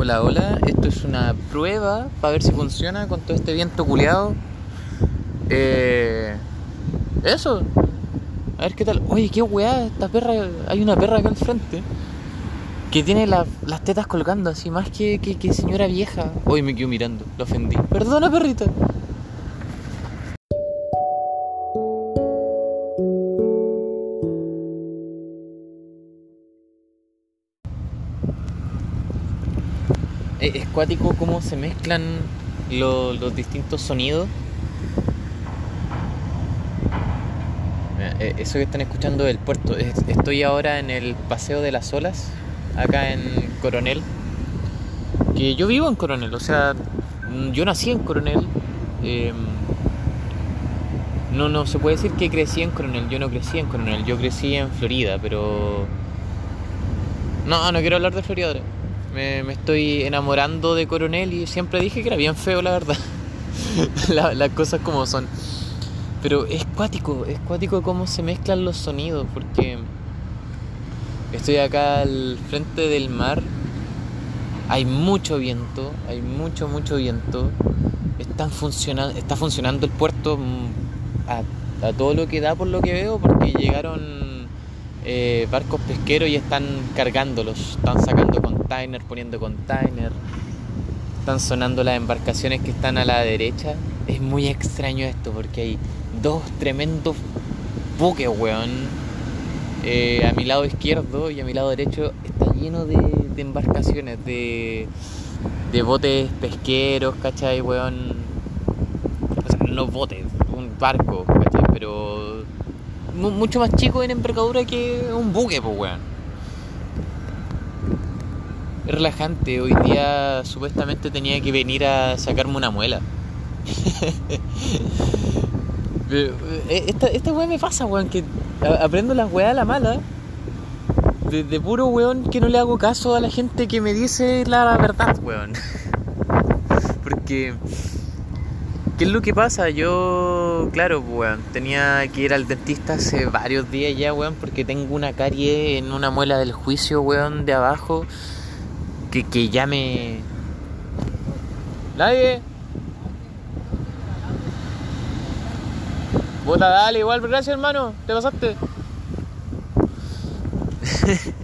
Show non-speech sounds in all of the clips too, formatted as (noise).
Hola, hola, esto es una prueba para ver si funciona con todo este viento culeado. Eh, eso, a ver qué tal. Oye, qué weá, esta perra, hay una perra acá al frente que tiene la- las tetas colgando así, más que, que, señora vieja. Hoy me quedo mirando, lo ofendí. Perdona, perrita. Es cuático cómo se mezclan lo- los distintos sonidos. Eh, Eso que están escuchando del puerto. Es- Estoy ahora en el Paseo de las Olas, acá en Coronel. Que yo vivo en Coronel, o sea, yo nací en Coronel. eh, no, no se puede decir que crecí en Coronel. Yo no crecí en Coronel, yo crecí en Florida, pero. No, no quiero hablar de Florida ahora. Me, estoy enamorando de Coronel y siempre dije que era bien feo, la verdad. (laughs) La- las cosas como son. Pero es cuático, es cuático cómo se mezclan los sonidos, porque estoy acá al frente del mar. Hay mucho viento, hay mucho, mucho viento. Están funcionando, está funcionando el puerto mm, a, a todo lo que da por lo que veo, porque llegaron eh, barcos pesqueros y están cargándolos, están sacando container, poniendo container, están sonando las embarcaciones que están a la derecha. Es muy extraño esto porque hay dos tremendos buques, weón. Eh, a mi lado izquierdo y a mi lado derecho está lleno de, embarcaciones, de, de botes pesqueros, ¿cachai, weón? O sea, no botes, un barco, ¿cachai? Pero mu- mucho más chico en envergadura que un buque, pues, weón. Relajante. Hoy día supuestamente tenía que venir a sacarme una muela. (laughs) Pero, eh, esta, esta weá me pasa, weón, que aprendo las weas a la mala. De, de puro weón que no le hago caso a la gente que me dice la verdad, weón. (laughs) Porque... ¿Qué es lo que pasa? Yo, claro, pues, weón, tenía que ir al dentista hace varios días ya, weón, porque tengo una carie en una muela del juicio, weón, de abajo, que, que ya me... Nadie. Puta, dale, igual, gracias hermano, te pasaste. (laughs)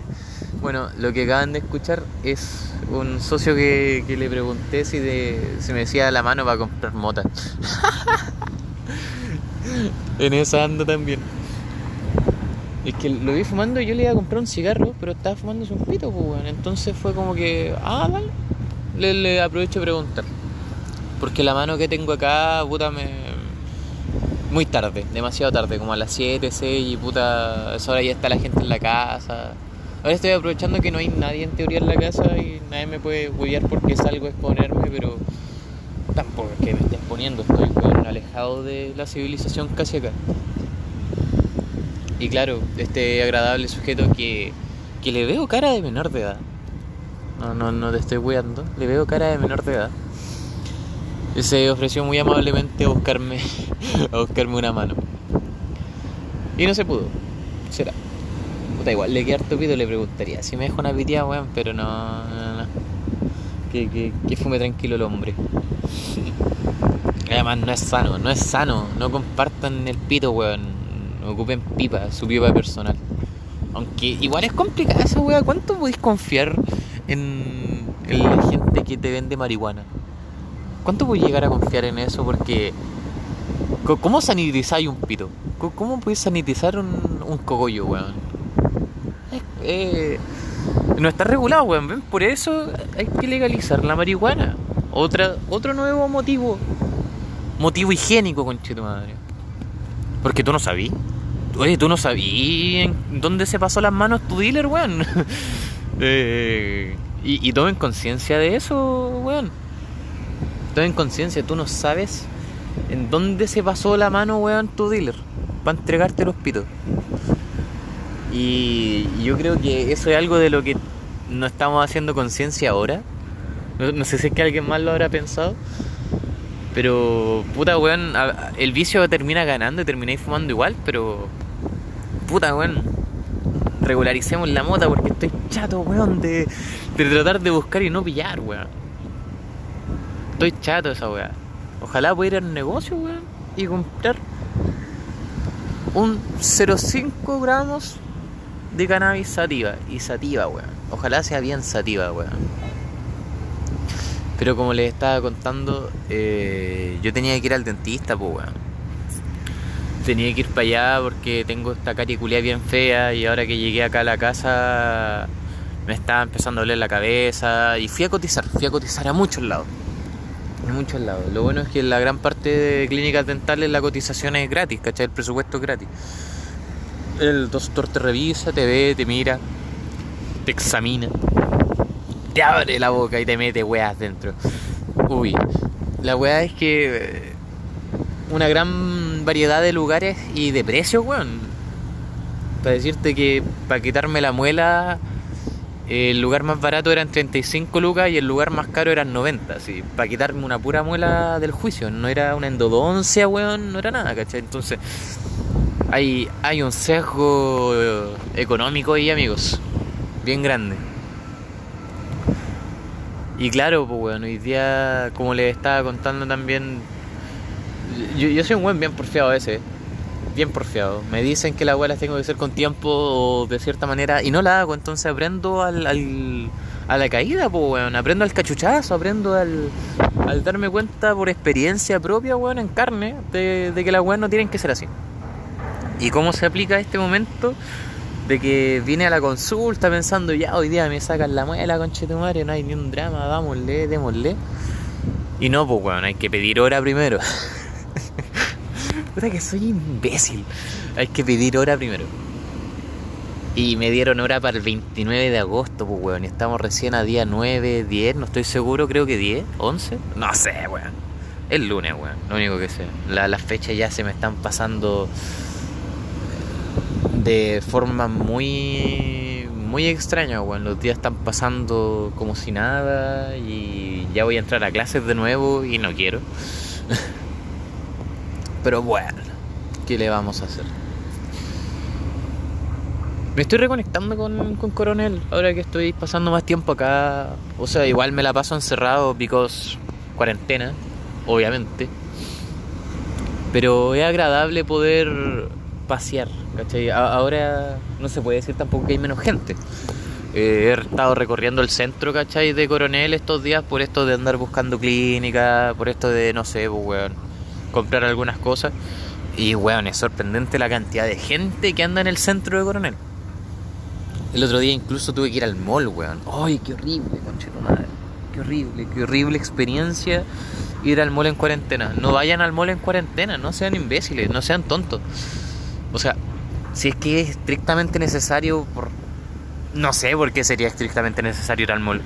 bueno, lo que acaban de escuchar es un socio que, que le pregunté si, de, si me decía la mano para comprar mota. (laughs) en esa ando también. Es que lo vi fumando y yo le iba a comprar un cigarro, pero estaba fumando un pito, pues. Entonces fue como que, ah, vale. Le, le aprovecho de preguntar. Porque la mano que tengo acá, puta, me. Muy tarde, demasiado tarde, como a las 7, 6 y puta, a esa hora ya está la gente en la casa. Ahora estoy aprovechando que no hay nadie en teoría en la casa y nadie me puede huevear porque salgo a exponerme, pero tampoco es que me esté exponiendo, estoy alejado de la civilización casi acá. Y claro, este agradable sujeto que, que le veo cara de menor de edad. No, no, no te estoy weando, le veo cara de menor de edad. Se ofreció muy amablemente a buscarme, (laughs) a buscarme una mano. Y no se pudo. Será. Puta, igual le queda harto pito, le preguntaría si me deja una pitiada, weón, pero no, no, no. Que, que fume tranquilo el hombre. (laughs) Además no es sano, no es sano. No compartan el pito, weón. Ocupen pipa, su pipa personal. Aunque igual es complicada esa weá. ¿Cuánto podéis confiar en, la gente que te vende marihuana? ¿Cuánto podéis llegar a confiar en eso? Porque... ¿Cómo sanitizáis un pito? ¿Cómo podéis sanitizar un, cogollo, weón? Eh, no está regulado, weón. ¿ven? Por eso hay que legalizar la marihuana. Otra, otro nuevo motivo. Motivo higiénico, conche tu madre. Porque tú no sabías. Oye, tú no sabías dónde se pasó las manos tu dealer, weón. (laughs) Eh, y, tomen conciencia de eso, weón. Tomen conciencia, tú no sabes en dónde se pasó la mano, weón, tu dealer. Para entregarte los pitos. Y yo creo que eso es algo de lo que no estamos haciendo conciencia ahora. No, no sé si es que alguien más lo habrá pensado. Pero, puta, weón, a- a- el vicio termina ganando y termináis fumando igual, pero... Puta, weón, regularicemos la mota porque estoy chato, weón, de, tratar de buscar y no pillar, weón. Estoy chato esa weá. Ojalá pudiera ir al negocio, weón, y comprar un 0,5 gramos de cannabis sativa. Y sativa, weón. Ojalá sea bien sativa, weón. Pero como les estaba contando, eh, yo tenía que ir al dentista, pues, weón. Tenía que ir para allá porque tengo esta cariculía bien fea y ahora que llegué acá a la casa me estaba empezando a doler la cabeza y fui a cotizar, fui a cotizar a muchos lados. A muchos lados. Lo bueno es que en la gran parte de clínicas dentales la cotización es gratis, ¿cachai? El presupuesto es gratis. El doctor te revisa, te ve, te mira, te examina, te abre la boca y te mete weas dentro. Uy, la wea es que una gran variedad de lugares y de precios, weón. Para decirte que para quitarme la muela el lugar más barato eran 35 lucas y el lugar más caro eran 90, así, para quitarme una pura muela del juicio. No era una endodoncia, weón, no era nada, ¿cachai? Entonces, hay, hay un sesgo económico ahí, amigos, bien grande. Y claro, pues, weón, hoy día, como les estaba contando también, yo, yo soy un buen bien porfiado ese bien porfiado. Me dicen que las abuelas tengo que hacer con tiempo o de cierta manera y no la hago, entonces aprendo al, a la caída, pues, weón. Aprendo al cachuchazo, aprendo al, al darme cuenta por experiencia propia, weón, en carne, de, que las weas no tienen que ser así. ¿Y cómo se aplica este momento? De que vine a la consulta pensando, ya hoy día me sacan la muela, conche tu madre, no hay ni un drama, vámosle, démosle. Y no, pues, weón, hay que pedir hora primero. (laughs) (laughs) Puta que soy imbécil. Hay que pedir hora primero. Y me dieron hora para el 29 de agosto, pues, weón. Y estamos recién a día 9, 10, no estoy seguro, creo que 10, 11. No sé, weón. El lunes, weón. Lo único que sé. las fechas ya se me están pasando de forma muy, muy extraña, weón. Los días están pasando como si nada. Y ya voy a entrar a clases de nuevo y no quiero. (laughs) Pero bueno, ¿qué le vamos a hacer? Me estoy reconectando con, Coronel ahora que estoy pasando más tiempo acá. O sea, igual me la paso encerrado because cuarentena, obviamente. Pero es agradable poder pasear, ¿cachai? Ahora no se puede decir tampoco que hay menos gente. Eh, he estado recorriendo el centro, ¿cachai? De Coronel estos días por esto de andar buscando clínica, por esto de, no sé, pues, weón comprar algunas cosas. Y weón, es sorprendente la cantidad de gente que anda en el centro de Coronel. El otro día incluso tuve que ir al mall, weón. ¡Ay, qué horrible, conchito madre! Qué horrible, qué horrible experiencia ir al mall en cuarentena. No vayan al mall en cuarentena, no sean imbéciles, no sean tontos. O sea, si es que es estrictamente necesario, por... no sé por qué sería estrictamente necesario ir al mall.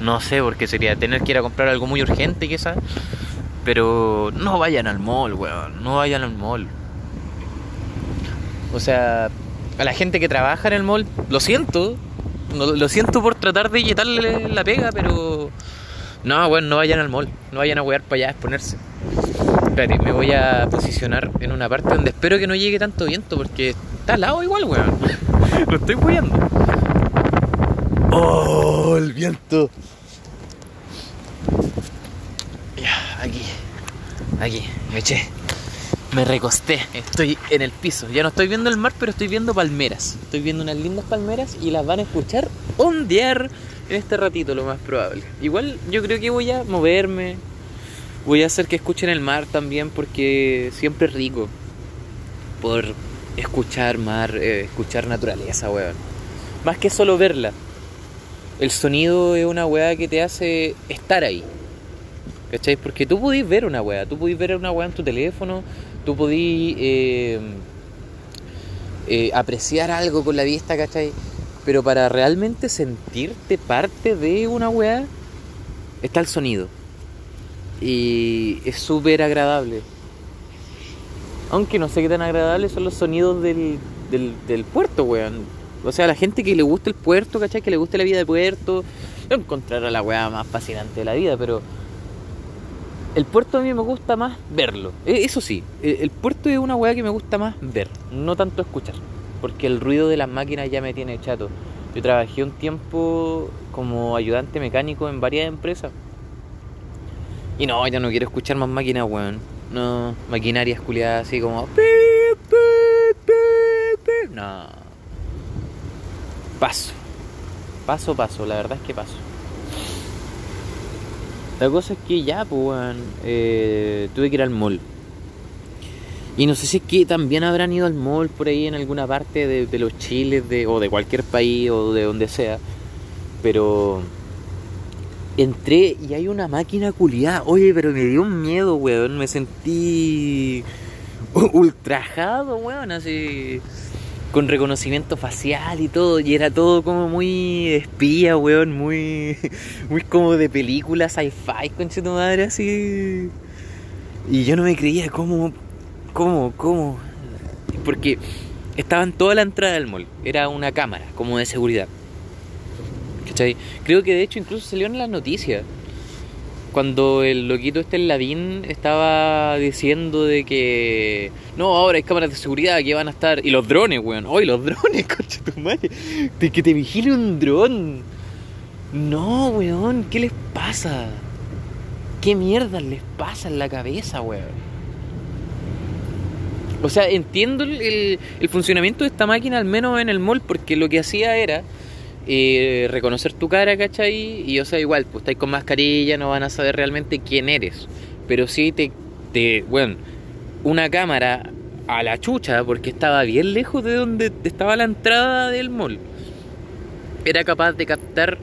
No sé por qué sería tener que ir a comprar algo muy urgente, quizás. Pero no vayan al mall, weón. No vayan al mall. O sea, a la gente que trabaja en el mall, lo siento. lo siento por tratar de quitarle la pega, pero. No, weón, no vayan al mall. No vayan a wear para allá a exponerse. Espérate, me voy a posicionar en una parte donde espero que no llegue tanto viento porque está al lado igual, weón. (laughs) lo estoy weando. ¡Oh, el viento! aquí, aquí, me eché. Me recosté, estoy en el piso. Ya no estoy viendo el mar, pero estoy viendo palmeras. Estoy viendo unas lindas palmeras y las van a escuchar ondear en este ratito, lo más probable. Igual yo creo que voy a moverme. Voy a hacer que escuchen el mar también, porque siempre es rico por escuchar mar, eh, escuchar naturaleza, weón. Más que solo verla. El sonido es una weá que te hace estar ahí. ¿Cachai? Porque tú podís ver una weá, tú podís ver una weá en tu teléfono, tú podís eh, eh, apreciar algo con la vista, ¿cachai? Pero para realmente sentirte parte de una weá, está el sonido. Y es súper agradable. Aunque no sé qué tan agradable son los sonidos del, del, del puerto, weón. O sea, la gente que le gusta el puerto, ¿cachai? Que le gusta la vida de puerto, no encontrará la weá más fascinante de la vida, pero el puerto a mí me gusta más verlo. E, eso sí, e, el puerto es una weá que me gusta más ver, no tanto escuchar. Porque el ruido de las máquinas ya me tiene chato. Yo trabajé un tiempo como ayudante mecánico en varias empresas. Y no, ya no quiero escuchar más máquinas, weón. No, maquinarias culiadas así como. No. Paso. Paso, paso, la verdad es que paso. La cosa es que ya, pues, eh, tuve que ir al mall. Y no sé si es que también habrán ido al mall por ahí en alguna parte de, los chiles de, o de cualquier país o de donde sea. Pero entré y hay una máquina culiada. Oye, pero me dio un miedo, weón. Me sentí (laughs) ultrajado, weón, así. Con reconocimiento facial y todo. Y era todo como muy espía, weón. Muy, (laughs) muy como de película sci-fi, conche tu madre, así. Y yo no me creía cómo ¿Cómo? ¿Cómo? Porque estaba en toda la entrada del mall. Era una cámara, como de seguridad. ¿Cachai? Creo que de hecho incluso salió en las noticias. Cuando el loquito este el Ladín estaba diciendo de que no, ahora hay cámaras de seguridad que van a estar. Y los drones, weón. ¡Ay, los (laughs) drones, coche tu madre! De que te vigile un dron. No, weón, ¿qué les pasa? ¿Qué mierda les pasa en la cabeza, weón? O sea, entiendo el, funcionamiento de esta máquina, al menos en el mall, porque lo que hacía era eh, reconocer tu cara, ¿cachai? Y o sea, igual, pues estáis con mascarilla, no van a saber realmente quién eres. Pero sí te, te, bueno, una cámara a la chucha, porque estaba bien lejos de donde estaba la entrada del mall. Era capaz de captar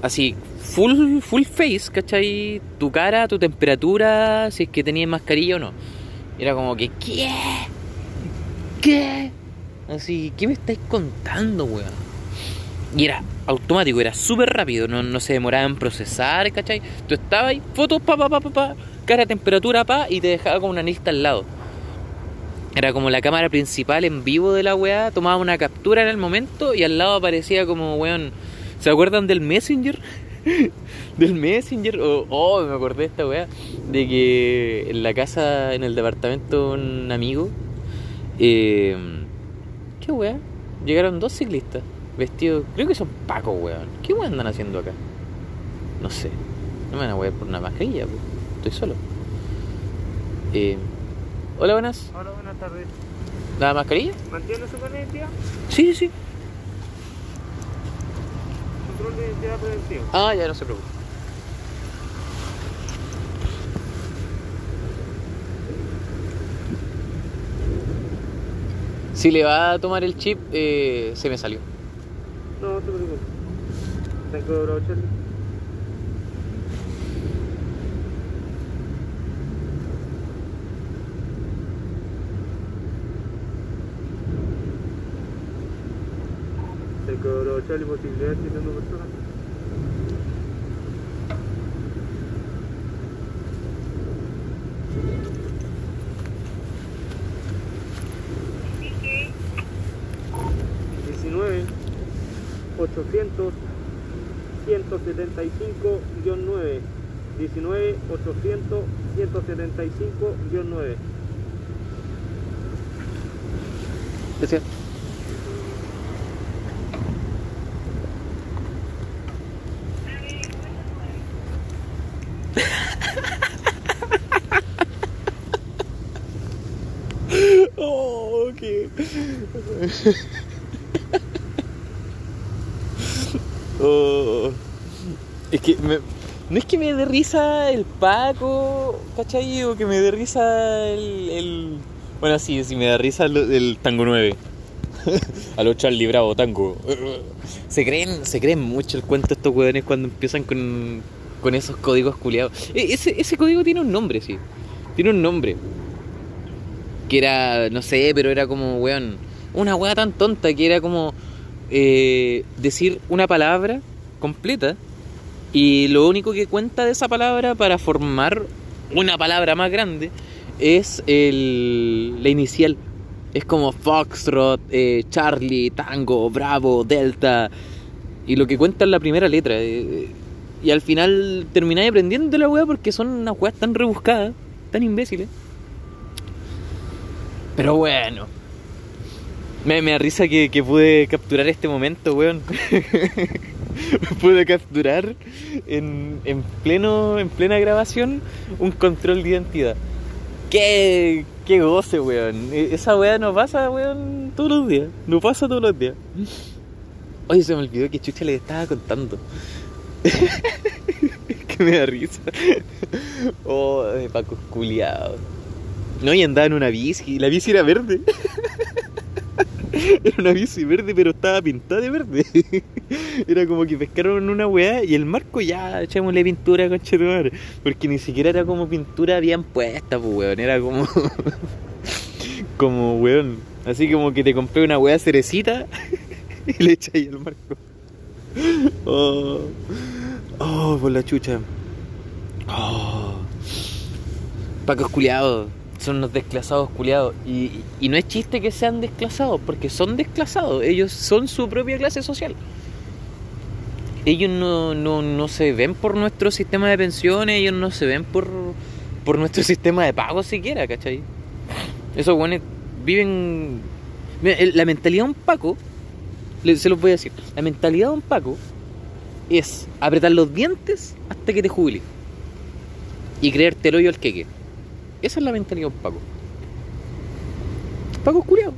así, full, full face, ¿cachai? Tu cara, tu temperatura, si es que tenías mascarilla o no. Era como que, ¿qué? ¿Qué? Así, ¿qué me estáis contando, weón? Y era automático, era súper rápido, no, se demoraba en procesar, ¿cachai? Tú estabas ahí, fotos, pa, pa, pa, pa, pa, cara, temperatura, pa, y te dejaba con una lista al lado. Era como la cámara principal en vivo de la weá, tomaba una captura en el momento y al lado aparecía como, weón, ¿se acuerdan del Messenger? (laughs) del Messenger. Oh, oh, me acordé de esta weá. De que en la casa, en el departamento de un amigo. Eh, ¿Qué weá? Llegaron dos ciclistas vestidos. Creo que son pacos, weón. ¿Qué weá andan haciendo acá? No sé. No me van a wear por una mascarilla, estoy solo. Eh, hola, buenas. Hola, buenas tardes. ¿La mascarilla? ¿Mantiene su? Sí, sí, sí. Control de identidad preventivo. Ah, ya no se preocupe. Si le va a tomar el chip, eh, se me salió. No, no te preocupes. Tengo bravo, Charlie. Tengo bravo, Charlie, posibilidad de tener personas. Diecinueve, 19 800 175-9. Gracias. oh, okay. (laughs) oh, es no es que me dé risa el Paco, ¿cachai? O que me dé risa el, el- Bueno, sí, sí me da risa el, el Tango 9. (laughs) A los Charlie Bravo Tango. (laughs) Se creen, se creen mucho el cuento estos hueones cuando empiezan con, con esos códigos culiados. E- Ese, ese código tiene un nombre, sí. Tiene un nombre. Que era, no sé, pero era como, weón, una weá tan tonta que era como eh, decir una palabra completa y lo único que cuenta de esa palabra para formar una palabra más grande es el, la inicial. Es como Foxtrot, eh, Charlie, Tango, Bravo, Delta. Y lo que cuenta es la primera letra. eh, y al final termináis aprendiendo la weá porque son unas weas tan rebuscadas, tan imbéciles. Pero bueno. Me, me da risa que, que pude capturar este momento, weón. (laughs) (laughs) pude capturar en, en, pleno, en plena grabación un control de identidad. Qué, qué goce, weón. E, esa weá no pasa, weón, todos los días. No pasa todos los días. Oye, se me olvidó que Chucha le estaba contando. (laughs) que me da risa. Oh, de Paco culiado. No, y andaba en una bici. La bici era verde. (laughs) (laughs) Era una bici verde, pero estaba pintada de verde. (laughs) Era como que pescaron una weá y el marco ya echémosle pintura, conche de madre. Porque ni siquiera era como pintura bien puesta, pues weón. Era como. (laughs) como weón. Así como que te compré una weá cerecita y le ahí el marco. Oh, oh, por la chucha. Oh. Paco son unos desclasados culiados. Y, y, no es chiste que sean desclasados, porque son desclasados. Ellos son su propia clase social. Ellos no, no, no se ven por nuestro sistema de pensiones, ellos no se ven por, por nuestro (laughs) sistema de pago siquiera, ¿cachai? Esos buenos viven... Mira, la mentalidad de un Paco, se los voy a decir, la mentalidad de un Paco es apretar los dientes hasta que te jubiles. Y creerte el hoyo al queque. Esa es la mentalidad de un Paco. Paco culiao.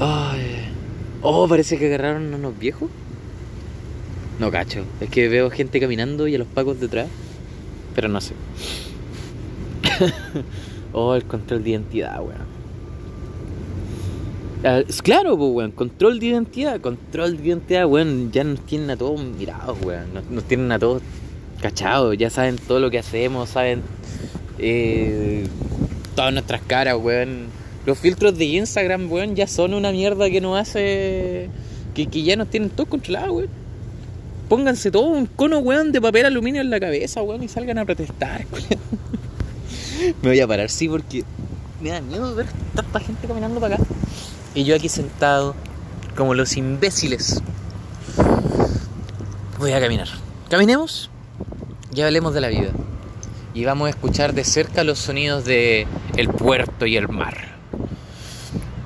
Ay. Oh, parece que agarraron a unos viejos. No cacho. Es que veo gente caminando y a los Pacos detrás. Pero no sé. (laughs) oh, el control de identidad, weón. Ah, claro, pues, weón, control de identidad, control de identidad, weón, ya nos tienen a todos mirados, weón, nos tienen a todos cachados, ya saben todo lo que hacemos, saben eh, todas nuestras caras, weón. Los filtros de Instagram, weón, ya son una mierda que nos hace. que, que ya nos tienen todos controlados, weón. Pónganse todo un cono, weón, de papel aluminio en la cabeza, weón, y salgan a protestar, (laughs) weón. Me voy a parar, sí, porque me da miedo ver tanta gente caminando para acá. Y yo aquí sentado, como los imbéciles. Voy a caminar. Caminemos y hablemos de la vida y vamos a escuchar de cerca los sonidos de el puerto y el mar.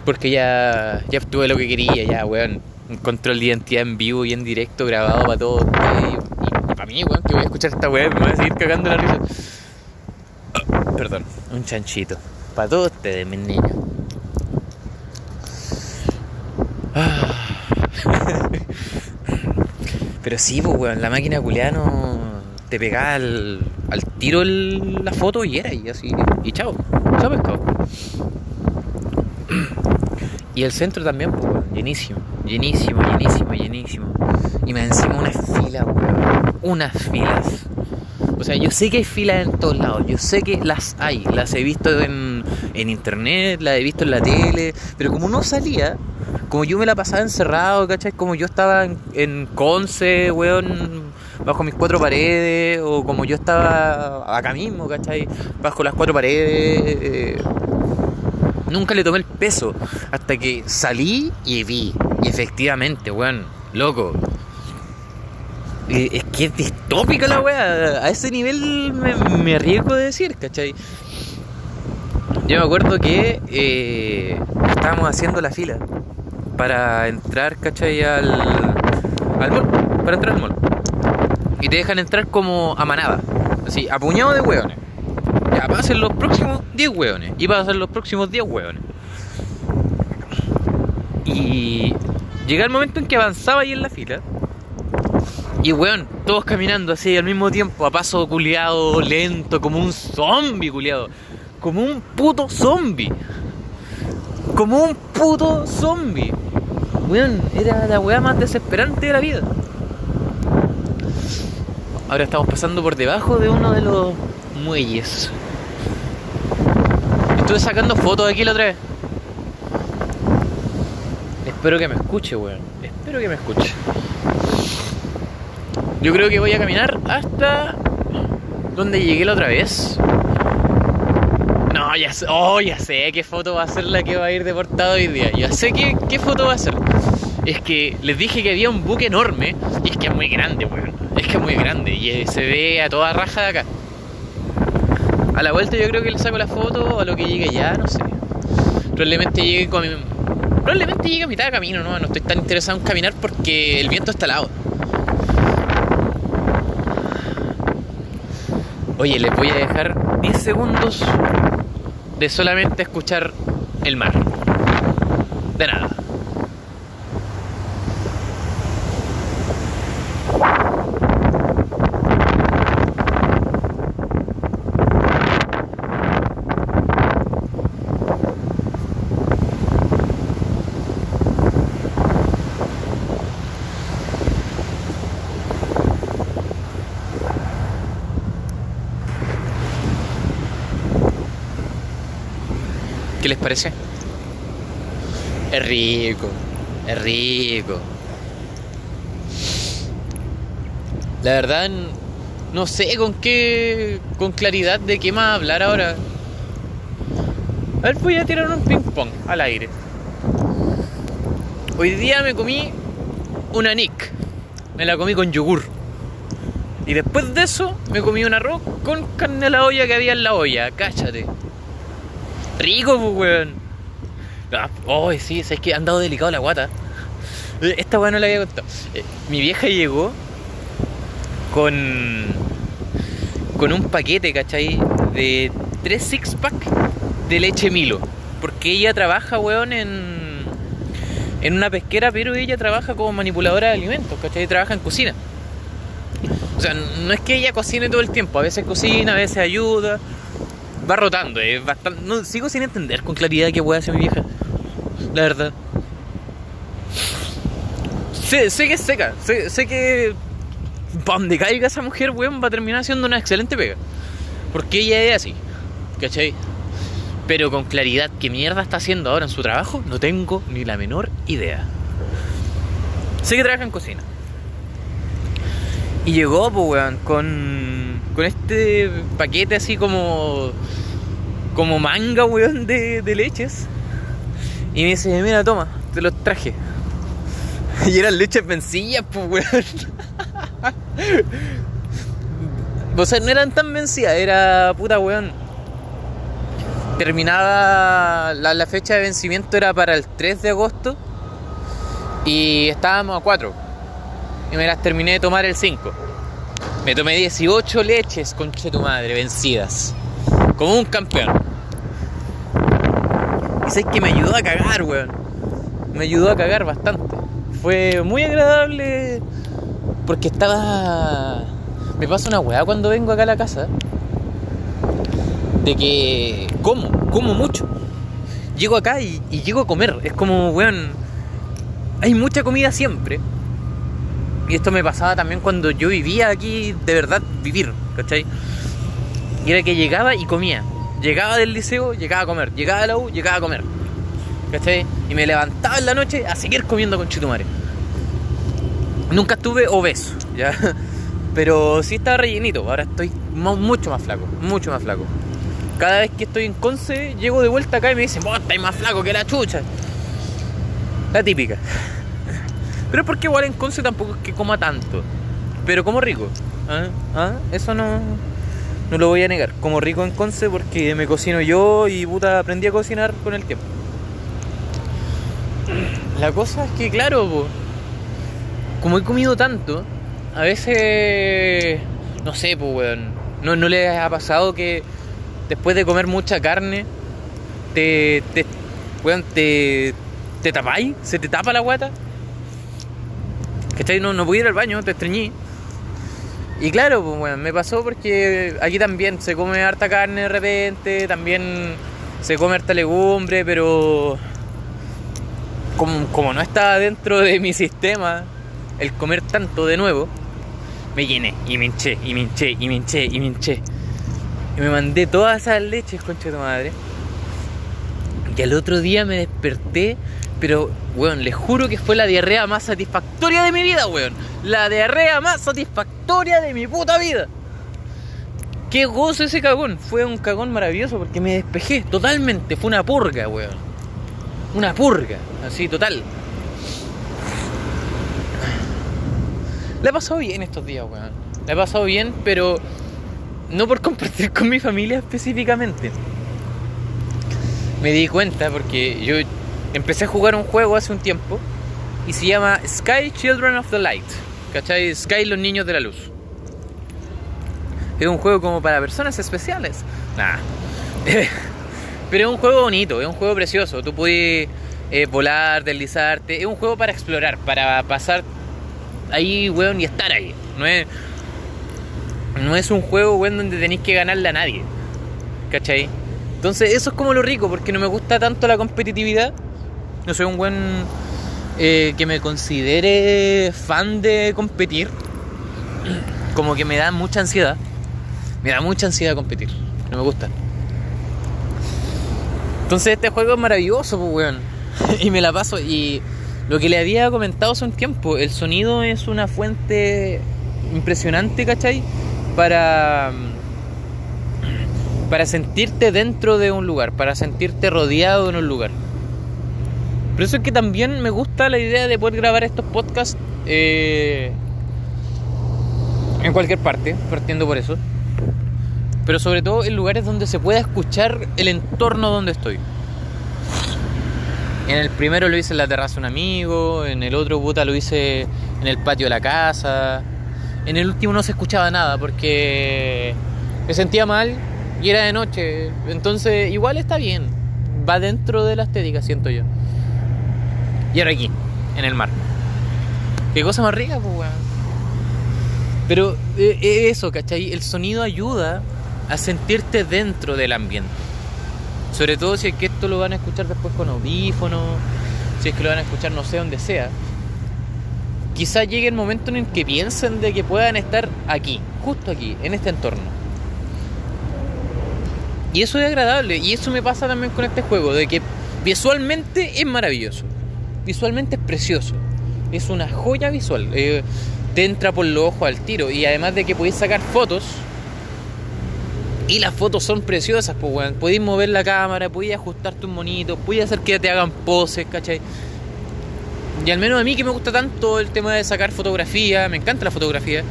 Porque ya, ya obtuve lo que quería, ya, weón. Un control de identidad en vivo y en directo grabado para todos Y, para mí, weón, que voy a escuchar esta weón, me voy a seguir cagando la risa. perdón, un chanchito. Para todos ustedes, mis niños. Ah. (laughs) Pero sí, pues, weón, la máquina culiano te pegaba al tiro la foto y era y así. Y chao, chao pescado. Y el centro también, pues, llenísimo, llenísimo, llenísimo, llenísimo. Y me encima unas filas, weón. Unas filas. O sea, yo sé que hay filas en todos lados, yo sé que las hay, las he visto en, en internet, las he visto en la tele, pero como no salía, como yo me la pasaba encerrado, ¿cachai? Como yo estaba en, en Conce, weón, bajo mis cuatro paredes, o como yo estaba acá mismo, ¿cachai? Bajo las cuatro paredes. Eh, nunca le tomé el peso hasta que salí y vi. Y efectivamente, weón, loco. Es que es distópica la weá. A ese nivel me, me, arriesgo de decir, ¿cachai? Yo me acuerdo que eh, estábamos haciendo la fila para entrar, ¿cachai? Al, al mall. Para entrar al mall y te dejan entrar como a manada, así, a puñado de hueones. Ya pasen los próximos 10 hueones y pasan los próximos 10 hueones. Y llega el momento en que avanzaba ahí en la fila. Y weón, todos caminando así al mismo tiempo, a paso culiado, lento, como un zombie culiado. Como un puto zombie. Como un puto zombie. Weón, era la weá más desesperante de la vida. Ahora estamos pasando por debajo de uno de los muelles. Estuve sacando fotos aquí la otra vez. Espero que me escuche, weón. Espero que me escuche. Yo creo que voy a caminar hasta donde llegué la otra vez. No, ya sé, oh, ya sé qué foto va a ser la que va a ir de portada hoy día. Ya sé qué, qué foto va a ser. Es que les dije que había un buque enorme y es que es muy grande, weón muy grande y eh, se ve a toda raja de acá. A la vuelta yo creo que le saco la foto a lo que llegue ya, no sé. Probablemente llegue con Probablemente llegue a mitad de camino, ¿no? No estoy tan interesado en caminar porque el viento está al. Oye, les voy a dejar 10 segundos de solamente escuchar el mar. De nada. ¿Qué les parece? Es rico, es rico. La verdad, no sé con qué, con claridad de qué más hablar ahora. A ver, voy a tirar un ping pong al aire. Hoy día me comí una Nick. Me la comí con yogur. Y después de eso me comí un arroz con carne a la olla que había en la olla. Cáchate. Rico, pues, weón. Ah, sí, es que han dado delicado la guata. Eh, Esta weón no la había contado. Eh, mi vieja llegó con. con un paquete, ¿cachai? De tres six pack de leche Milo. Porque ella trabaja, weón, en. en una pesquera, pero ella trabaja como manipuladora de alimentos, ¿cachai? Trabaja en cocina. O sea, no es que ella cocine todo el tiempo, a veces cocina, a veces ayuda va rotando, bastante. No, sigo sin entender con claridad qué puede hacer mi vieja. La verdad. Sé, que es seca, sé, que. Donde caiga esa mujer, weón, va a terminar haciendo una excelente pega. Porque ella es así, ¿cachai? Pero con claridad, ¿qué mierda está haciendo ahora en su trabajo? No tengo ni la menor idea. Sé que trabaja en cocina. Y llegó, pues, weón, con, con este paquete así como. como manga, weón, de, leches. Y me dice, mira, toma, te los traje. (laughs) Y eran leches vencidas, pues, weón. (laughs) O sea, no eran tan vencidas, era puta, weón. Terminaba la, la fecha de vencimiento era para el 3 de agosto y estábamos a 4 y me las terminé de tomar el 5. Me tomé 18 leches, conche tu madre, vencidas. Como un campeón. Y sabes que me ayudó a cagar, weón. Me ayudó a cagar bastante. Fue muy agradable porque estaba. Me pasa una weá cuando vengo acá a la casa. De que como, como mucho. Llego acá y, y llego a comer. Es como, weón. Hay mucha comida siempre. Y esto me pasaba también cuando yo vivía aquí, de verdad, vivir, ¿cachai? Y era que llegaba y comía. Llegaba del liceo, llegaba a comer. Llegaba de la U, llegaba a comer. ¿Cachai? Y me levantaba en la noche a seguir comiendo con chitumare. Nunca estuve obeso, ¿ya? (laughs) Pero sí estaba rellenito. Ahora estoy mucho más flaco, mucho más flaco. Cada vez que estoy en Conce, llego de vuelta acá y me dicen, vos estás más flaco que la chucha. La típica. Pero porque igual en Conce tampoco es que coma tanto. Pero como rico. ¿Ah? ¿Ah? Eso no, no lo voy a negar. Como rico en Conce porque me cocino yo y puta aprendí a cocinar con el tiempo. La cosa es que, claro, po, como he comido tanto, a veces, no sé, pues, weón, no, no les ha pasado que después de comer mucha carne, te, te, weón, te, te tapáis, se te tapa la guata. ¿Cachai? No, no pude ir al baño, te estreñí. Y claro, pues bueno, me pasó porque aquí también se come harta carne de repente, también se come harta legumbre, pero como, como no está dentro de mi sistema el comer tanto de nuevo, me llené y me hinché, y me hinché, y me hinché, y me hinché. Y me mandé todas esas leches, concha de tu madre. Y al otro día me desperté, pero, weón, les juro que fue la diarrea más satisfactoria de mi vida, weón. La diarrea más satisfactoria de mi puta vida. Qué gozo ese cagón. Fue un cagón maravilloso porque me despejé totalmente. Fue una purga, weón. Una purga, así, total. Le he pasado bien estos días, weón. Le he pasado bien, pero no por (laughs) compartir con mi familia específicamente. me di cuenta porque yo empecé a jugar un juego hace un tiempo y se llama Sky Children of the Light. ¿Cachai? Sky los niños de la luz. Es un juego como para personas especiales. Nah. (laughs) Pero es un juego bonito, es un juego precioso. Tú puedes eh, volar, deslizarte. Es un juego para explorar, para pasar ahí, weón, y estar ahí. No es, no es un juego, weón, donde tenéis que ganarle a nadie. ¿Cachai? Entonces eso es como lo rico, porque no me gusta tanto la competitividad. No soy un buen eh, que me considere fan de competir. (clears throat) Como que me da mucha ansiedad. Me da mucha ansiedad competir. No me gusta. Entonces este juego es maravilloso, pues, weón. (laughs) y me la paso. Y lo que le había comentado hace un tiempo, el sonido es una fuente impresionante, ¿cachai? Para para sentirte dentro de un lugar, para sentirte rodeado en un lugar. Por eso es que también me gusta la idea de poder grabar estos podcasts eh, en cualquier parte, partiendo por eso. Pero sobre todo en lugares donde se pueda escuchar el entorno donde estoy. En el primero lo hice en la terraza de un amigo, en el otro puta lo hice en el patio de la casa. En el último no se escuchaba nada porque me sentía mal y era de noche. Entonces, igual está bien. Va dentro de la estética, siento yo. Y ahora aquí, en el mar. Qué cosa más rica, pues, weón. Pero eh, eh, eso, ¿cachai? El sonido ayuda a sentirte dentro del ambiente. Sobre todo si es que esto lo van a escuchar después con audífonos, si es que lo van a escuchar no sé dónde sea. Quizá llegue el momento en el que piensen de que puedan estar aquí, justo aquí, en este entorno. Y eso es agradable. Y eso me pasa también con este juego, de que visualmente es maravilloso. Visualmente es precioso. Es una joya visual. Eh, te entra por los ojos al tiro. Y además de que podéis sacar fotos. Y las fotos son preciosas, pues weón. Podéis mover la cámara, podéis ajustarte un monito, podéis hacer que te hagan poses, ¿cachai? Y al menos a mí que me gusta tanto el tema de sacar fotografía, me encanta la fotografía.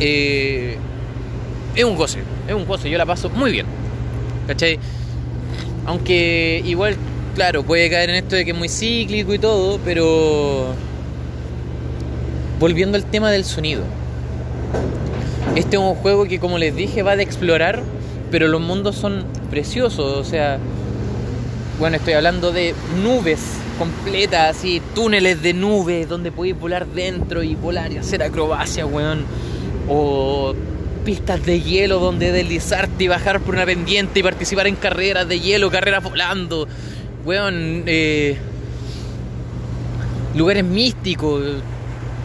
Eh, es un goce, es un goce, yo la paso muy bien. ¿Cachai? Aunque igual, claro, puede caer en esto de que es muy cíclico y todo, pero volviendo al tema del sonido. Este es un juego que como les dije va de explorar, pero los mundos son preciosos, o sea, bueno, estoy hablando de nubes completas, así, túneles de nubes donde podéis volar dentro y volar y hacer acrobacia, weón. O pistas de hielo donde deslizarte y bajar por una pendiente y participar en carreras de hielo, carreras volando. Weón, eh, lugares místicos.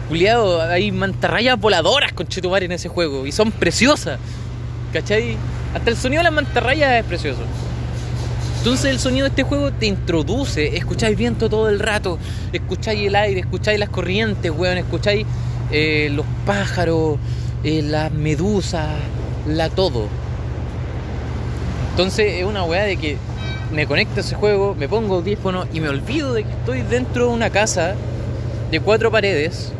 Juliado, hay mantarrayas voladoras con Chetumar en ese juego y son preciosas. ¿Cachai? Hasta el sonido de las mantarrayas es precioso. Entonces el sonido de este juego te introduce, escucháis viento todo el rato, escucháis el aire, escucháis las corrientes, weón, escucháis eh, los pájaros, eh, la medusa, la todo. Entonces es una weá de que me conecto a ese juego, me pongo audífono y me olvido de que estoy dentro de una casa de cuatro paredes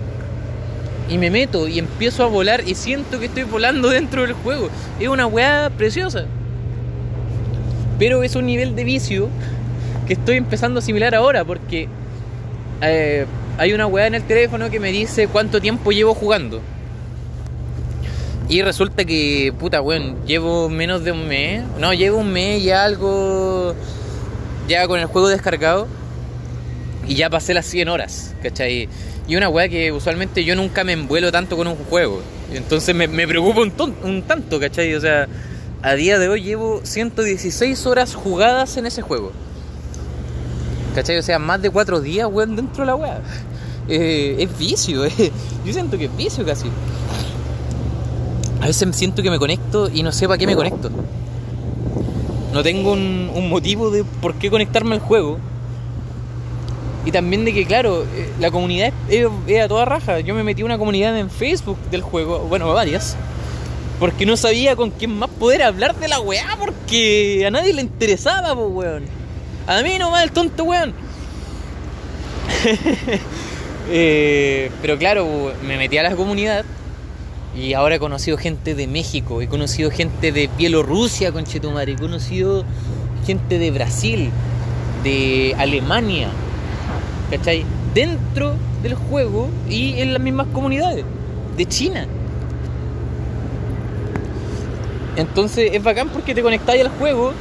y me meto y empiezo a volar y siento que estoy volando dentro del juego. Es una weá preciosa. Pero es un nivel de vicio que estoy empezando a asimilar ahora porque eh, hay una weá en el teléfono que me dice cuánto tiempo llevo jugando. Y resulta que, puta, weón, llevo menos de un mes. No, llevo un mes y algo. Ya con el juego descargado. Y ya pasé las 100 horas, ¿cachai? Y una weá que usualmente yo nunca me envuelo tanto con un juego. Entonces me, me preocupa un, un tanto, ¿cachai? O sea, a día de hoy llevo 116 horas jugadas en ese juego. ¿Cachai? O sea, más de 4 días, weón, dentro de la weá. Eh, es vicio, (laughs) eh. yo siento que es vicio casi. A veces siento que me conecto y no sé para qué me conecto. No tengo un, motivo de por qué conectarme al juego. Y también de que, claro, eh, la comunidad es, a toda raja. Yo me metí a una comunidad en Facebook del juego, bueno, varias. Porque no sabía con quién más poder hablar de la weá, porque a nadie le interesaba, pues, weón. A mí nomás el tonto, weón. (laughs) Eh, pero claro, me metí a la comunidad y ahora he conocido gente de México, he conocido gente de Bielorrusia, con Chetumar, he conocido gente de Brasil, de Alemania, ¿cachai? Dentro del juego y en las mismas comunidades, de China. Entonces es bacán porque te conectáis al juego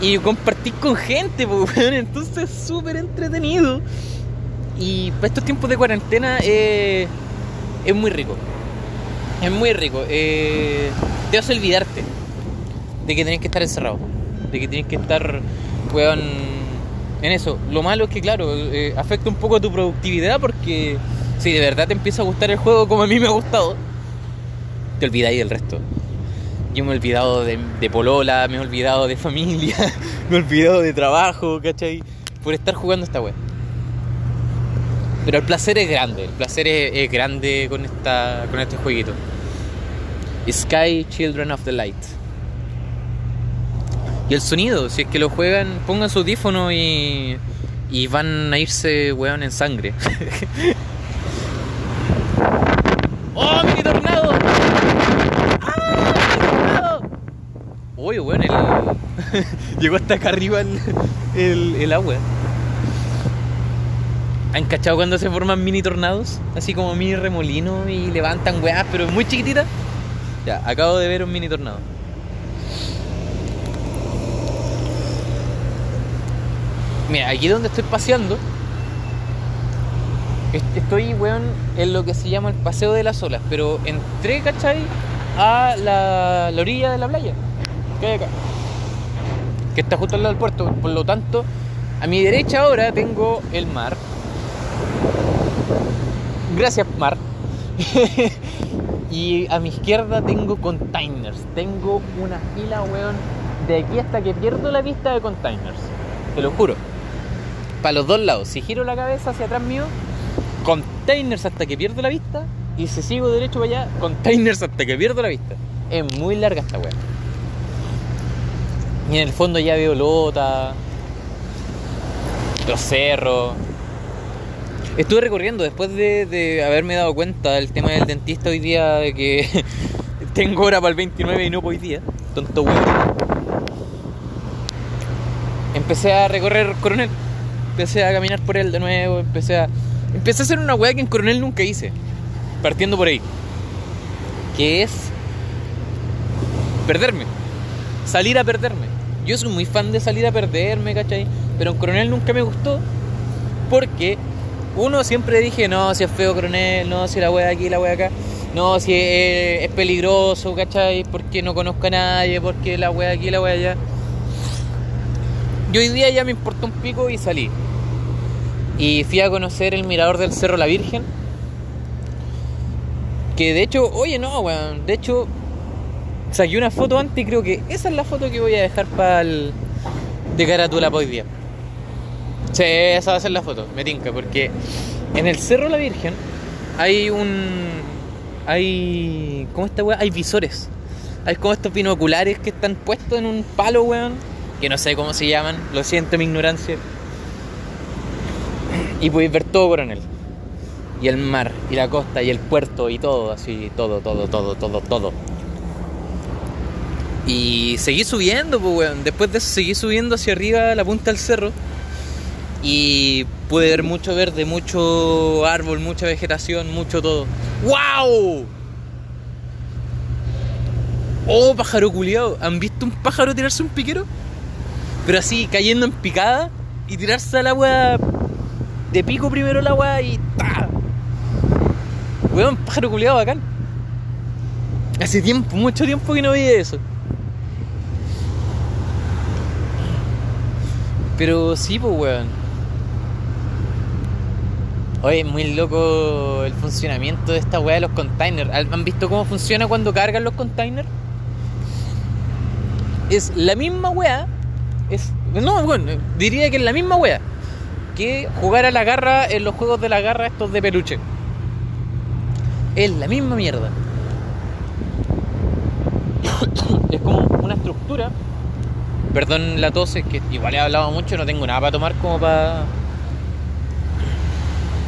y compartís con gente, pues. (laughs) Entonces es súper entretenido. Y para estos tiempos de cuarentena eh, es muy rico. Es muy rico. Eh, te hace olvidarte de que tenés que estar encerrado. De que tienes que estar, weón, en eso. Lo malo es que, claro, eh, afecta un poco a tu productividad porque si de verdad te empieza a gustar el juego como a mí me ha gustado, te olvidáis del resto. Yo me he olvidado de, de polola, me he olvidado de familia, (laughs) me he olvidado de trabajo, ¿cachai? Por estar jugando esta web. Pero el placer es grande, el placer es, grande con, esta, con este jueguito. Sky Children of the Light. Y el sonido, si es que lo juegan, pongan su audífono y, y van a irse, weón, en sangre. (laughs) ¡Oh, mini tornado! ¡Ah, mini tornado! Uy, weón, el... (laughs) llegó hasta acá arriba el, el agua. ¿Han cachado cuando se forman mini tornados? Así como mini remolinos y levantan weas, pero muy chiquititas. Ya, acabo de ver un mini tornado. Mira, aquí donde estoy paseando, est- estoy, weón, en lo que se llama el paseo de las olas, pero entré, ¿cachai? A la, la orilla de la playa, que hay acá, que está justo al lado del puerto, por lo tanto, a mi derecha ahora tengo el mar. Gracias, mar. (laughs) y a mi izquierda tengo containers. Tengo una fila, weón, de aquí hasta que pierdo la vista de containers. Te lo juro. Para los dos lados. Si giro la cabeza hacia atrás mío, containers hasta que pierdo la vista. Y si sigo derecho para allá, containers hasta que pierdo la vista. Es muy larga esta weá. Y en el fondo ya veo lota, los cerros. Estuve recorriendo después de, de haberme dado cuenta del tema del dentista hoy día, de que (laughs) tengo hora para el 29 y no hoy día. Tonto weón. Empecé a recorrer Coronel. Empecé a caminar por él de nuevo. Empecé a. Empecé a hacer una weá que en Coronel nunca hice. Partiendo por ahí. Que es. Perderme. Salir a perderme. Yo soy muy fan de salir a perderme, ¿cachai? Pero en Coronel nunca me gustó. Porque uno siempre dije, no, si es feo Coronel, no, si la wea aquí, la wea acá, no, si es, peligroso, ¿cachai? Porque no conozco a nadie, porque la wea aquí, la wea allá. Yo hoy día ya me importó un pico y salí. Y fui a conocer el mirador del Cerro La Virgen. Que de hecho, oye, no, weón, de hecho, saqué una foto antes y creo que esa es la foto que voy a dejar para el de carátula hoy día. Sí, esa va a ser la foto, me tinca, porque en el Cerro La Virgen hay un. Hay. ¿Cómo esta weá? Hay visores. Hay como estos binoculares que están puestos en un palo, weón. Que no sé cómo se llaman, lo siento mi ignorancia. Y podéis ver todo Coronel. Y el mar, y la costa, y el puerto, y todo, así, todo, todo, todo, todo, todo. Y seguí subiendo, pues, weón. Después de eso seguí subiendo hacia arriba la punta del cerro. Y pude ver mucho verde, mucho árbol, mucha vegetación, mucho todo. ¡Wow! Oh, pájaro culiao. ¿Han visto un pájaro tirarse un piquero? Pero así, cayendo en picada y tirarse al agua de pico primero el agua y ¡ta! Weón, pájaro culiao bacán. Hace tiempo, mucho tiempo que no veía eso. Pero sí, pues, weón. Oye, muy loco el funcionamiento de esta weá de los containers. ¿Han visto cómo funciona cuando cargan los containers? Es la misma weá. Es. No, bueno, diría que es la misma weá. Que jugar a la garra en los juegos de la garra estos de peluche. Es la misma mierda. es como una estructura. Perdón la tos, es que igual he hablado mucho, no tengo nada para tomar como para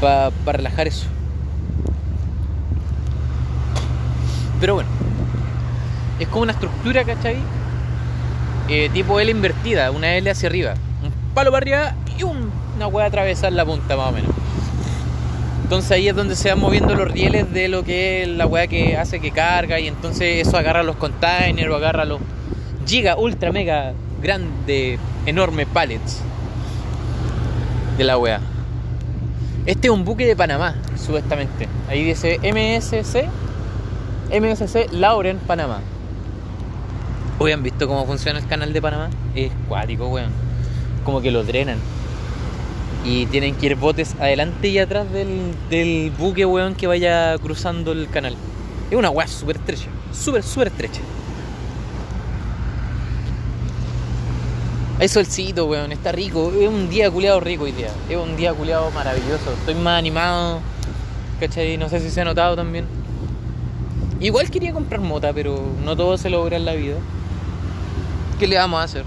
para relajar eso. Pero bueno, es como una estructura, ¿cachai? eh, tipo L invertida, una L hacia arriba. Un palo para arriba y un- una hueá atravesar la punta más o menos. Entonces ahí es donde se van moviendo los rieles de lo que es la weá que hace que carga y entonces eso agarra los containers o agarra los giga, ultra, mega, grande, enorme pallets de la weá. Este es un buque de Panamá, supuestamente. Ahí dice MSC, MSC Lauren, Panamá. Hoy han visto cómo funciona el canal de Panamá. Es cuático, weón. Como que lo drenan. Y tienen que ir botes adelante y atrás del, del buque, weón, que vaya cruzando el canal. Es una weá súper estrecha. Súper, súper estrecha. Hay solcito, weón. Está rico. Es un día culeado rico hoy día. Es un día culeado maravilloso. Estoy más animado. ¿Cachai? No sé si se ha notado también. Igual quería comprar mota, pero no todo se logra en la vida. ¿Qué le vamos a hacer?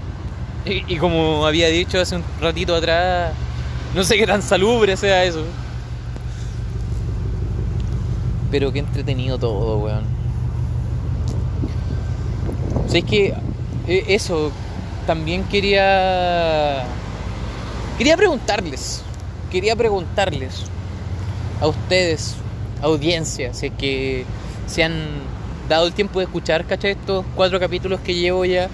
Y, y como había dicho hace un ratito atrás, no sé qué tan salubre sea eso. Pero qué entretenido todo, weón. O sea, es que eh, eso, también quería... Quería preguntarles, quería preguntarles a ustedes, audiencia, si es que se han dado el tiempo de escuchar, ¿cachai? Estos cuatro capítulos que llevo ya.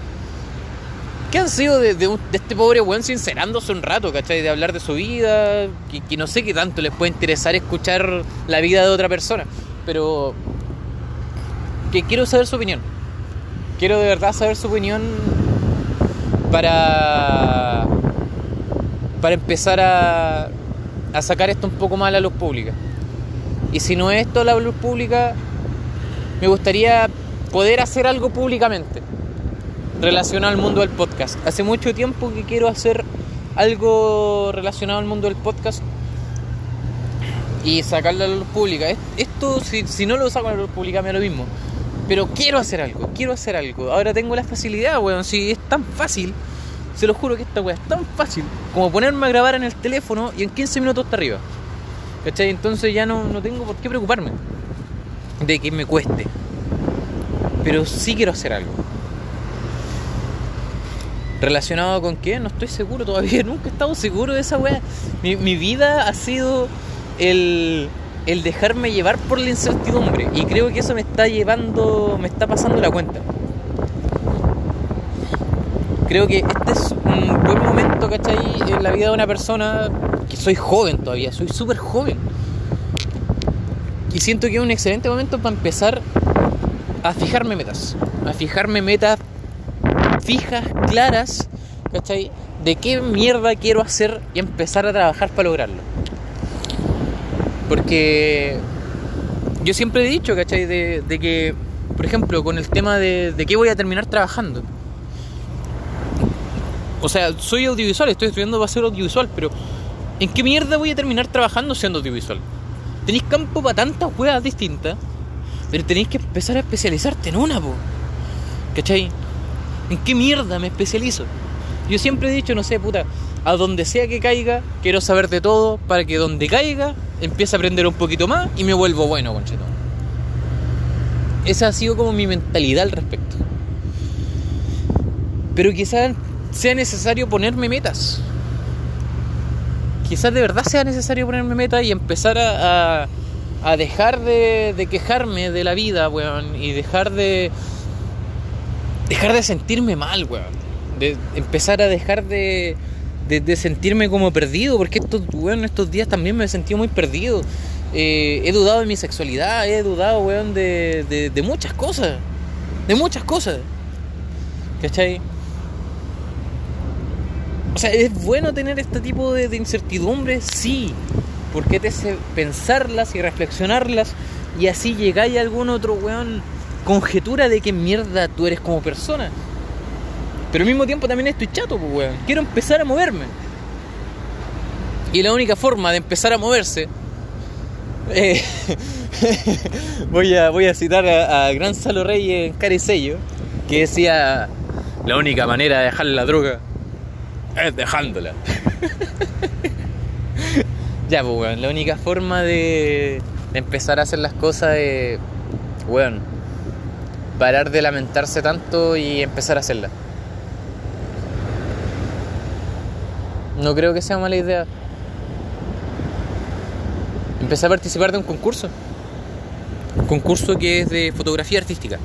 ¿Qué han sido de, este pobre weón sincerándose un rato, ¿cachai? De hablar de su vida, que, que no sé qué tanto les puede interesar escuchar la vida de otra persona, pero que quiero saber su opinión. Quiero de verdad saber su opinión para para empezar a, a sacar esto un poco más a la luz pública. Y si no es esto la luz pública, me gustaría poder hacer algo públicamente relacionado al mundo del podcast. Hace mucho tiempo que quiero hacer algo relacionado al mundo del podcast y sacarlo a la luz pública. Es- Esto, si, si no lo saco a la luz pública, me da lo mismo. Pero quiero hacer algo, quiero hacer algo. Ahora tengo la facilidad, weón. Si es tan fácil, se lo juro que esta weá es tan fácil como ponerme a grabar en el teléfono y en 15 minutos está arriba. ¿Cachai? Entonces ya no, no tengo por qué preocuparme de que me cueste. Pero sí quiero hacer algo. ¿Relacionado con qué? No estoy seguro todavía. (laughs) Nunca he estado seguro de esa weá. Mi, mi vida ha sido el, el dejarme llevar por la incertidumbre. Y creo que eso me está llevando, me está pasando la cuenta. Creo que este es un buen momento, ¿cachai? En la vida de una persona que soy joven todavía, soy súper joven. Y siento que es un excelente momento para empezar a fijarme metas. A fijarme metas fijas, claras, ¿cachai? De qué mierda quiero hacer y empezar a trabajar para lograrlo. Porque yo siempre he dicho, ¿cachai? De, que, por ejemplo, con el tema de, de qué voy a terminar trabajando. O sea, soy audiovisual, estoy estudiando para ser audiovisual, pero ¿en qué mierda voy a terminar trabajando siendo audiovisual? Tenéis campo para tantas huevas distintas, pero tenéis que empezar a especializarte en una, po. ¿Cachai? ¿En qué mierda me especializo? Yo siempre he dicho, no sé, puta, a donde sea que caiga, quiero saber de todo para que donde caiga empiece a aprender un poquito más y me vuelvo bueno, conchetón. Esa ha sido como mi mentalidad al respecto. Pero quizás sea necesario ponerme metas. Quizás de verdad sea necesario ponerme metas y empezar a, a, a dejar de, de quejarme de la vida, weón, y dejar de, dejar de sentirme mal, weón. De empezar a dejar de, de, sentirme como perdido, porque estos, weón, estos días también me he sentido muy perdido. Eh, he dudado de mi sexualidad, he dudado, weón, de, de, de muchas cosas. De muchas cosas. ¿Cachai? O sea, ¿es bueno tener este tipo de, de incertidumbre? Sí. Porque te hace pensarlas y reflexionarlas y así llegáis a algún otro, weón, conjetura de qué mierda tú eres como persona. Pero al mismo tiempo también estoy chato, pues, weón. Quiero empezar a moverme. Y la única forma de empezar a moverse. eh, (laughs) voy, a, citar a, a Gran Salo Reyes en Caricello, que decía: La única manera de dejar la droga es dejándola. (laughs) ya, pues, weón. La única forma de, de empezar a hacer las cosas es, weón, parar de lamentarse tanto y empezar a hacerlas. No creo que sea mala idea. Empecé a participar de un concurso. Un concurso que es de fotografía artística.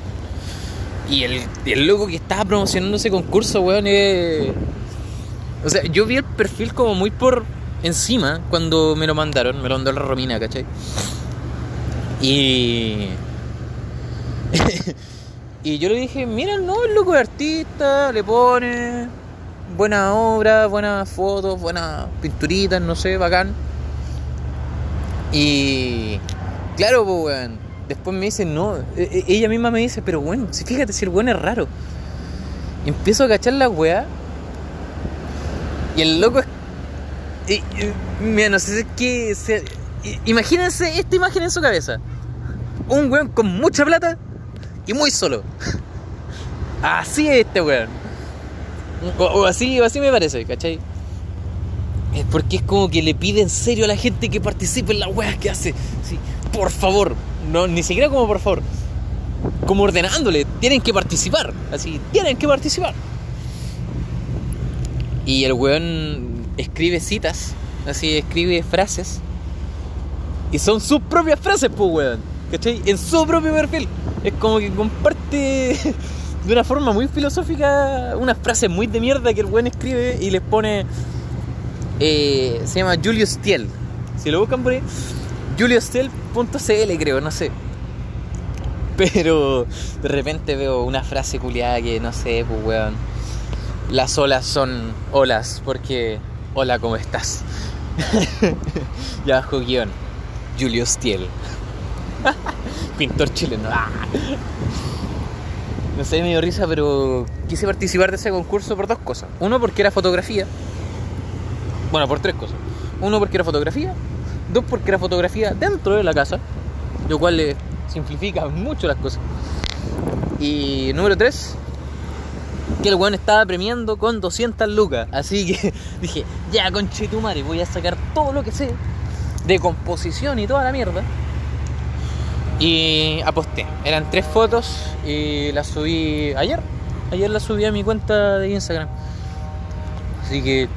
Y el, el loco que estaba promocionando ese concurso, weón, es... O sea, yo vi el perfil como muy por encima cuando me lo mandaron. Me lo mandó la Romina, ¿cachai? Y... (laughs) y yo le dije, mira, no, el loco es artista, le pone buena obra, buenas fotos, buenas pinturitas, no sé, bacán. Y claro, pues. Después me dice, no, e- e- ella misma me dice, pero bueno, si fíjate si el weón es raro. Empiezo a cachar la weá. Y el loco es. mira, no sé si imagínense esta imagen en su cabeza: un weón con mucha plata y muy solo. (laughs) Así es este weón. O, así, así me parece, ¿cachai? Es porque es como que le pide en serio a la gente que participe en las weas que hace. Sí, por favor. No, ni siquiera como por favor. Como ordenándole. Tienen que participar. Así, tienen que participar. Y el weón escribe citas. Así, escribe frases. Y son sus propias frases, pues weón. ¿Cachai? En su propio perfil. Es como que comparte (laughs) de una forma muy filosófica unas frases muy de mierda que el weón escribe y les pone eh, se llama Julius Tiel. Si lo buscan por ahí, juliustiel.cl creo, no sé. Pero de repente veo una frase culiada que no sé, pues weón. Las olas son olas porque hola, ¿cómo estás? (laughs) y abajo guion. Julius Tiel. (laughs) Pintor chileno. No sé, me dio risa, pero quise participar de ese concurso por dos cosas. Uno, porque era fotografía. Bueno, por tres cosas. Uno, porque era fotografía. Dos, porque era fotografía dentro de la casa. Lo cual le simplifica mucho las cosas. Y número tres, que el weón estaba premiando con 200 lucas. Así que (laughs) dije, ya conche tu madre, voy a sacar todo lo que sé de composición y toda la mierda. Y aposté. Eran tres fotos y las subí ayer. Ayer las subí a mi cuenta de Instagram. Así que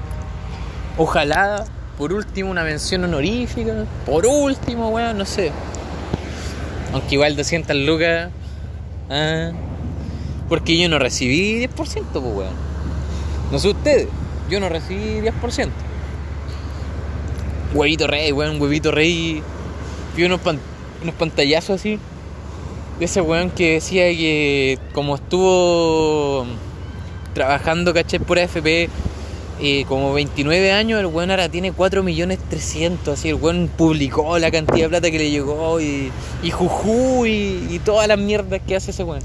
ojalá, por último, una mención honorífica. Por último, weón, no sé. Aunque igual 200 lucas. ah, porque yo no recibí 10%, pues weón. No sé ustedes. Yo no recibí 10%. Huevito rey, weón, huevito rey. Vi unos, pan- unos pantallazos así. De ese weón que decía que como estuvo trabajando, caché, por AFP eh, como 29 años, el weón ahora tiene 4 millones 300. Así, el weón publicó la cantidad de plata que le llegó y, y juju y, y todas las mierdas que hace ese weón.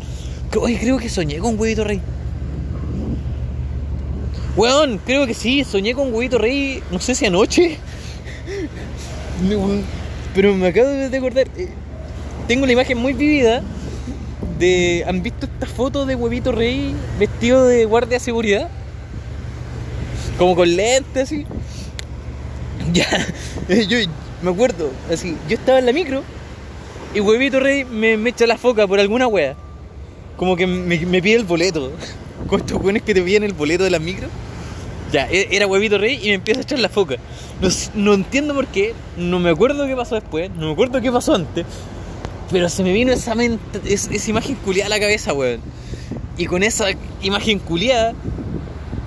Oye, creo que soñé con huevito rey. Weón, creo que sí, soñé con huevito rey, no sé si anoche. Pero me acabo de acordar. eh, Tengo una imagen muy vivida de. ¿Han visto esta foto de huevito rey vestido de guardia de seguridad? Como con lentes así. (laughs) Ya, eh, yo me acuerdo, así, yo estaba en la micro y huevito rey me, me echa la foca por alguna wea. Como que me, pide el boleto. (laughs) Con estos weones que te piden el boleto de la micro. Ya, e- era huevito rey y me empieza a echar la foca. No, no entiendo por qué, no me acuerdo qué pasó después, no me acuerdo qué pasó antes. Pero se me vino esa, mente, es- esa imagen culiada a la cabeza, weón. Y con esa imagen culiada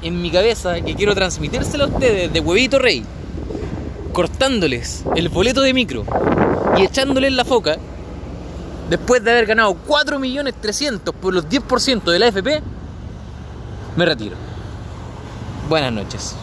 en mi cabeza que quiero transmitírsela a ustedes de huevito rey, cortándoles el boleto de micro y echándoles la foca, después de haber ganado 4.300.000 por los 10% de la AFP, me retiro. Buenas noches.